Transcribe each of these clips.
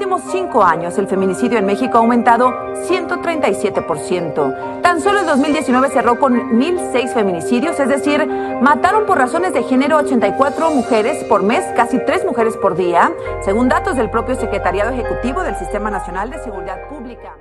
últimos cinco años, el feminicidio en México ha aumentado 137%. Tan solo en 2019 cerró con 1.006 feminicidios, es decir, mataron por razones de género 84 mujeres por mes, casi tres mujeres por día, según datos del propio Secretariado Ejecutivo del Sistema Nacional de Seguridad Pública.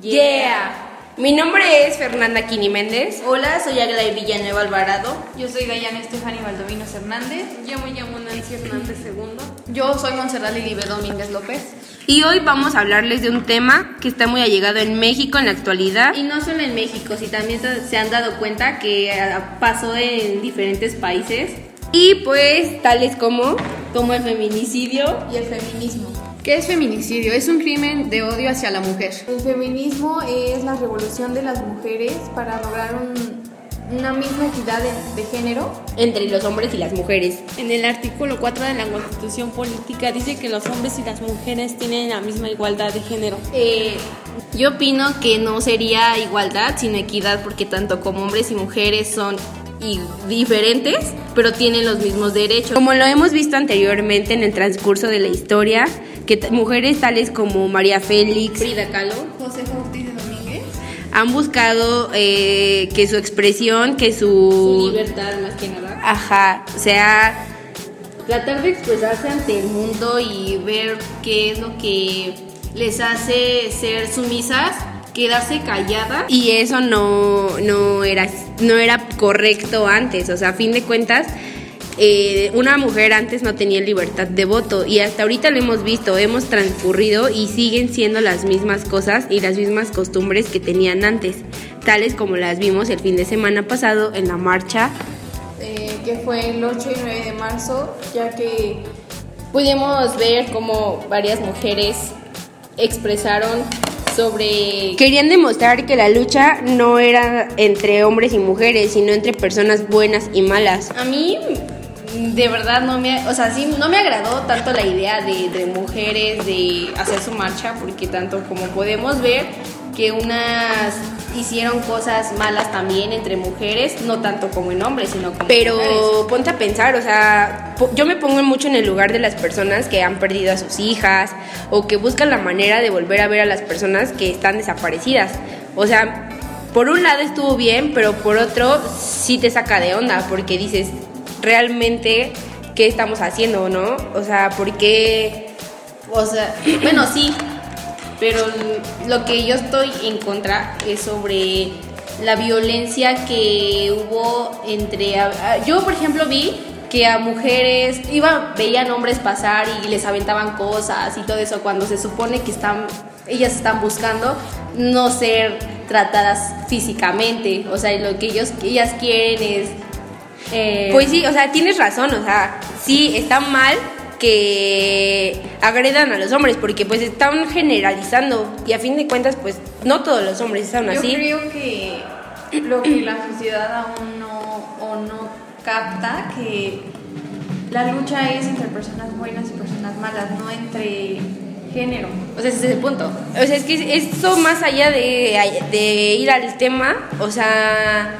Yeah. Mi nombre es Fernanda Quini Méndez. Hola, soy Aglaya Villanueva Alvarado. Yo soy Dayana Estefani Valdovinos Hernández. Yo me llamo Nancy Hernández II. Yo soy Montserrat Lilibe Domínguez López. Y hoy vamos a hablarles de un tema que está muy allegado en México en la actualidad. Y no solo en México, si también se han dado cuenta que pasó en diferentes países. Y pues tales como... Como el feminicidio y el feminismo. ¿Qué es feminicidio? Es un crimen de odio hacia la mujer. El feminismo es la revolución de las mujeres para lograr una misma equidad de, género entre los hombres y las mujeres. En el artículo 4 de la Constitución Política dice que los hombres y las mujeres tienen la misma igualdad de género. Eh, yo opino que no sería igualdad, sino equidad, porque tanto como hombres y mujeres son diferentes, pero tienen los mismos derechos. Como lo hemos visto anteriormente en el transcurso de la historia, que mujeres tales como María Félix, Frida Kahlo, José Ortiz Domínguez han buscado eh, que su expresión, que su... libertad más que nada. Ajá, o sea... Tratar de expresarse ante el mundo y ver qué es lo que les hace ser sumisas quedarse callada y eso no, no, era, no era correcto antes, o sea, a fin de cuentas eh, una mujer antes no tenía libertad de voto y hasta ahorita lo hemos visto, hemos transcurrido y siguen siendo las mismas cosas y las mismas costumbres que tenían antes, tales como las vimos el fin de semana pasado en la marcha. Eh, que fue el 8 y 9 de marzo, ya que pudimos ver cómo varias mujeres expresaron sobre... Querían demostrar que la lucha no era entre hombres y mujeres, sino entre personas buenas y malas. A mí de verdad no me, o sea, sí, no me agradó tanto la idea de, de, mujeres de hacer su marcha, porque tanto como podemos ver que unas hicieron cosas malas también entre mujeres, no tanto como en hombres, sino como Pero ponte a pensar, o sea, yo me pongo mucho en el lugar de las personas que han perdido a sus hijas o que buscan la manera de volver a ver a las personas que están desaparecidas. O sea, por un lado estuvo bien, pero por otro sí te saca de onda, porque dices, realmente qué estamos haciendo, ¿no? O sea, ¿por qué? O sea, bueno, sí, pero lo que yo estoy en contra es sobre la violencia que hubo entre... Yo, por ejemplo, vi que a mujeres iban, veían hombres pasar y les aventaban cosas y todo eso cuando se supone que están ellas están buscando no ser tratadas físicamente, o sea, lo que ellos ellas quieren es eh, pues sí, o sea, tienes razón, o sea, sí, está mal que agredan a los hombres porque pues están generalizando y a fin de cuentas pues no todos los hombres están así. Yo creo que lo que la sociedad aún no, o no capta que la lucha es entre personas buenas y personas malas, no entre género. O sea, ese es el punto. O sea, es que esto más allá de, de ir al tema, o sea,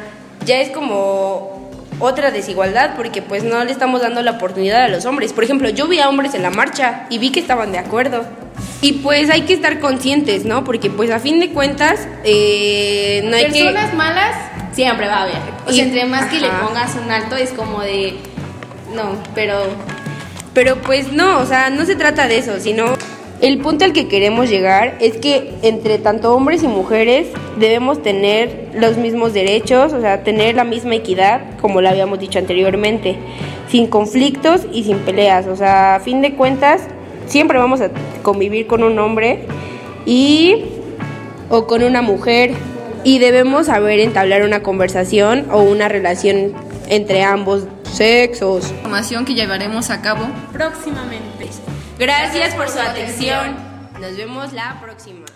ya es como otra desigualdad porque pues no le estamos dando la oportunidad a los hombres. Por ejemplo, yo vi a hombres en la marcha y vi que estaban de acuerdo. Y pues hay que estar conscientes, ¿no? Porque pues a fin de cuentas eh, no hay Personas malas siempre va a haber. O sea, entre más que le pongas un alto es como de... No, pero... Pero pues no, o sea, no se trata de eso, sino el punto al que queremos llegar es que entre tanto hombres y mujeres debemos tener los mismos derechos, o sea, tener la misma equidad, como lo habíamos dicho anteriormente, sin conflictos y sin peleas. O sea, a fin de cuentas, siempre vamos a convivir con un hombre y o con una mujer y debemos saber entablar una conversación o una relación entre ambos sexos. Información que llevaremos a cabo próximamente. Gracias por su atención. Nos vemos la próxima.